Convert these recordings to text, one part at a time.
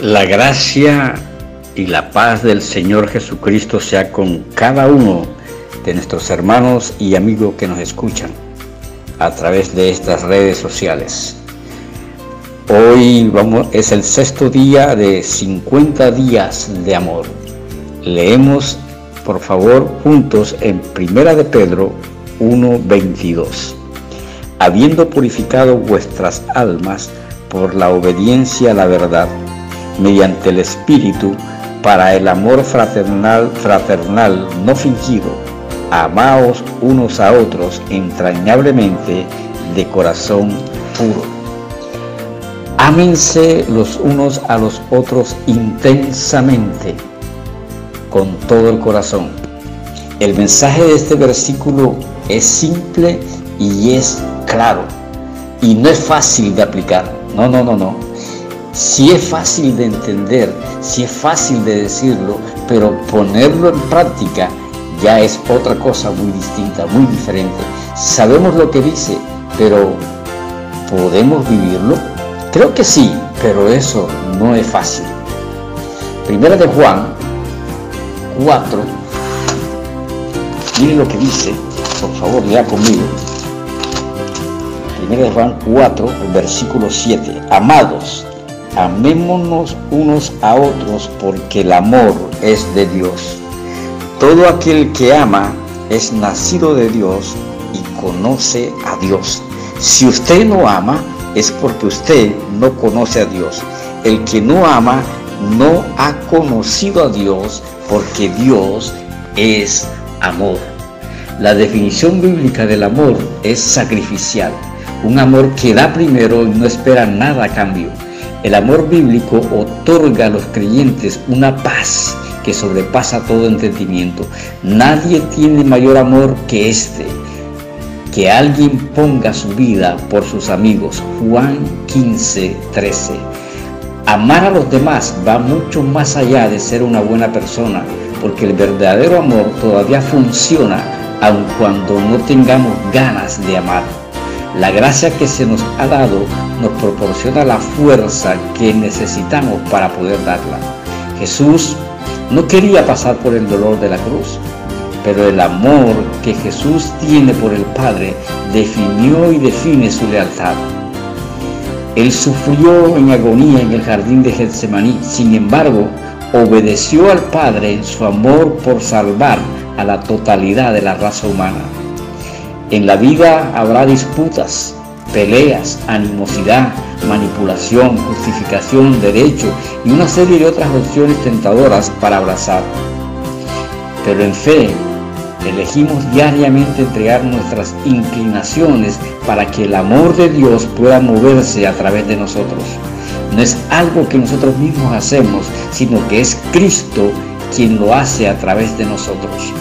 La gracia y la paz del Señor Jesucristo sea con cada uno de nuestros hermanos y amigos que nos escuchan a través de estas redes sociales. Hoy vamos, es el sexto día de 50 días de amor. Leemos, por favor, juntos en Primera de Pedro 1:22. Habiendo purificado vuestras almas por la obediencia a la verdad, mediante el Espíritu para el amor fraternal, fraternal no fingido. Amaos unos a otros entrañablemente de corazón puro. Ámense los unos a los otros intensamente, con todo el corazón. El mensaje de este versículo es simple y es claro. Y no es fácil de aplicar. No, no, no, no. Si es fácil de entender, si es fácil de decirlo, pero ponerlo en práctica ya es otra cosa muy distinta, muy diferente. Sabemos lo que dice, pero ¿podemos vivirlo? Creo que sí, pero eso no es fácil. Primera de Juan 4, miren lo que dice, por favor, lea conmigo. Primera de Juan 4, versículo 7. Amados, amémonos unos a otros porque el amor es de Dios. Todo aquel que ama es nacido de Dios y conoce a Dios. Si usted no ama, es porque usted no conoce a Dios. El que no ama no ha conocido a Dios porque Dios es amor. La definición bíblica del amor es sacrificial, un amor que da primero y no espera nada a cambio. El amor bíblico otorga a los creyentes una paz que sobrepasa todo entendimiento. Nadie tiene mayor amor que este, que alguien ponga su vida por sus amigos. Juan 15, 13. Amar a los demás va mucho más allá de ser una buena persona, porque el verdadero amor todavía funciona aun cuando no tengamos ganas de amar. La gracia que se nos ha dado nos proporciona la fuerza que necesitamos para poder darla. Jesús no quería pasar por el dolor de la cruz, pero el amor que Jesús tiene por el Padre definió y define su lealtad. Él sufrió en agonía en el jardín de Getsemaní, sin embargo, obedeció al Padre en su amor por salvar a la totalidad de la raza humana. En la vida habrá disputas, peleas, animosidad, manipulación, justificación, derecho y una serie de otras opciones tentadoras para abrazar. Pero en fe elegimos diariamente entregar nuestras inclinaciones para que el amor de Dios pueda moverse a través de nosotros. No es algo que nosotros mismos hacemos, sino que es Cristo quien lo hace a través de nosotros.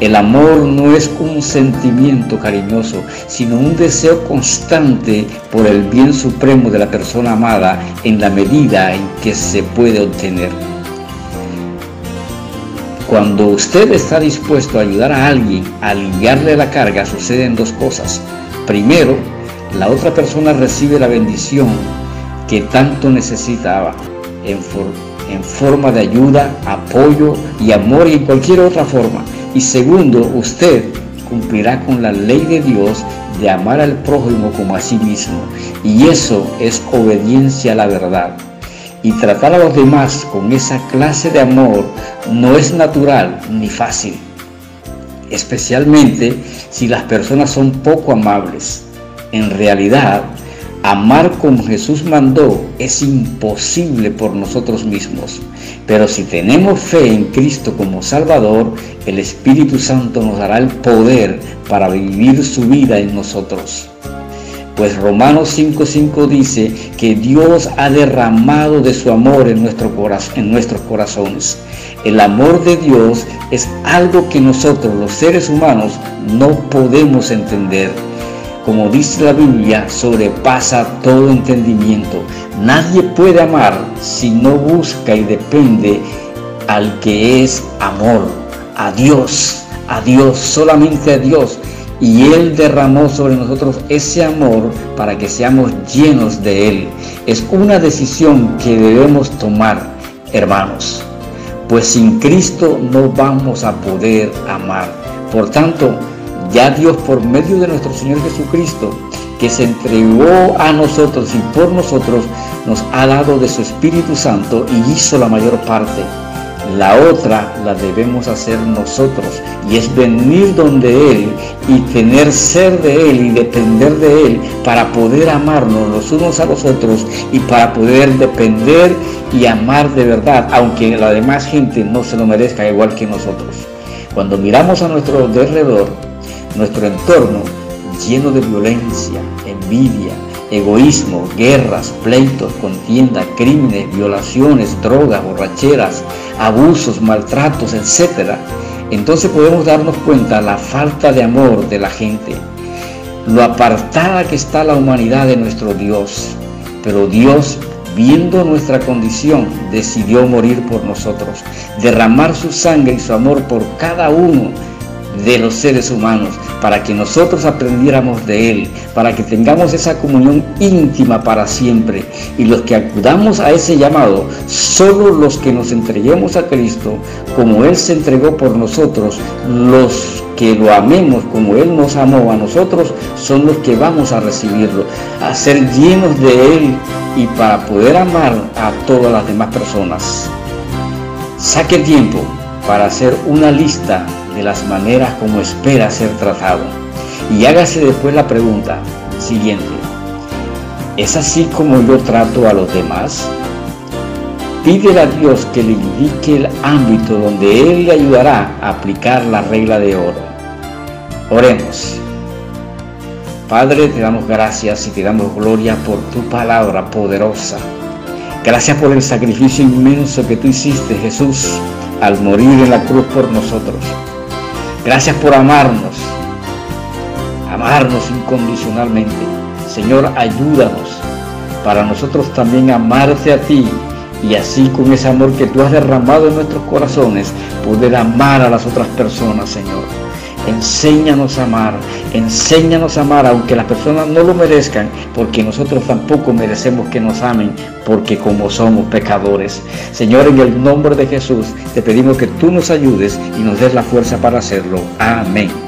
El amor no es un sentimiento cariñoso, sino un deseo constante por el bien supremo de la persona amada en la medida en que se puede obtener. Cuando usted está dispuesto a ayudar a alguien a aliviarle la carga, suceden dos cosas. Primero, la otra persona recibe la bendición que tanto necesitaba en, en forma de ayuda, apoyo y amor y en cualquier otra forma. Y segundo, usted cumplirá con la ley de Dios de amar al prójimo como a sí mismo. Y eso es obediencia a la verdad. Y tratar a los demás con esa clase de amor no es natural ni fácil. Especialmente si las personas son poco amables. En realidad, Amar como Jesús mandó es imposible por nosotros mismos, pero si tenemos fe en Cristo como Salvador, el Espíritu Santo nos dará el poder para vivir su vida en nosotros. Pues Romanos 5:5 dice que Dios ha derramado de su amor en, nuestro en nuestros corazones. El amor de Dios es algo que nosotros los seres humanos no podemos entender como dice la Biblia, sobrepasa todo entendimiento. Nadie puede amar si no busca y depende al que es amor, a Dios, a Dios, solamente a Dios. y Él derramó sobre nosotros ese amor para que seamos llenos de Él. Es una decisión que debemos tomar, hermanos, pues sin Cristo no vamos a poder amar. Por tanto, ya Dios por medio de nuestro Señor Jesucristo, que se entregó a nosotros y por nosotros, nos ha dado de su Espíritu Santo y hizo la mayor parte. La otra la debemos hacer nosotros y es venir donde Él y tener ser de Él y depender de Él para poder amarnos los unos a los otros y para poder depender y amar de verdad, aunque la demás gente no se lo merezca igual que nosotros. Cuando miramos a nuestro alrededor, nuestro entorno lleno de violencia, envidia, egoísmo, guerras, pleitos, contienda, crímenes, violaciones, drogas, borracheras, abusos, maltratos, etc., entonces podemos darnos cuenta la falta de amor de la gente, lo apartada que está la humanidad de nuestro Dios. Pero Dios, viendo nuestra condición, decidió morir por nosotros, derramar su sangre y su amor por cada uno de los seres humanos, para que nosotros aprendiéramos de Él, para que tengamos esa comunión íntima para siempre. Y los que acudamos a ese llamado, solo los que nos entreguemos a Cristo, como Él se entregó por nosotros, los que lo amemos como Él nos amó a nosotros, son los que vamos a recibirlo, a ser llenos de Él y para poder amar a todas las demás personas. Saque tiempo para hacer una lista de las maneras como espera ser tratado. Y hágase después la pregunta siguiente. ¿Es así como yo trato a los demás? Pídele a Dios que le indique el ámbito donde Él le ayudará a aplicar la regla de oro. Oremos. Padre, te damos gracias y te damos gloria por tu palabra poderosa. Gracias por el sacrificio inmenso que tú hiciste, Jesús, al morir en la cruz por nosotros. Gracias por amarnos, amarnos incondicionalmente. Señor, ayúdanos para nosotros también amarte a ti y así con ese amor que tú has derramado en nuestros corazones, poder amar a las otras personas, Señor. Enséñanos a amar, enséñanos a amar aunque las personas no lo merezcan, porque nosotros tampoco merecemos que nos amen, porque como somos pecadores. Señor, en el nombre de Jesús, te pedimos que tú nos ayudes y nos des la fuerza para hacerlo. Amén.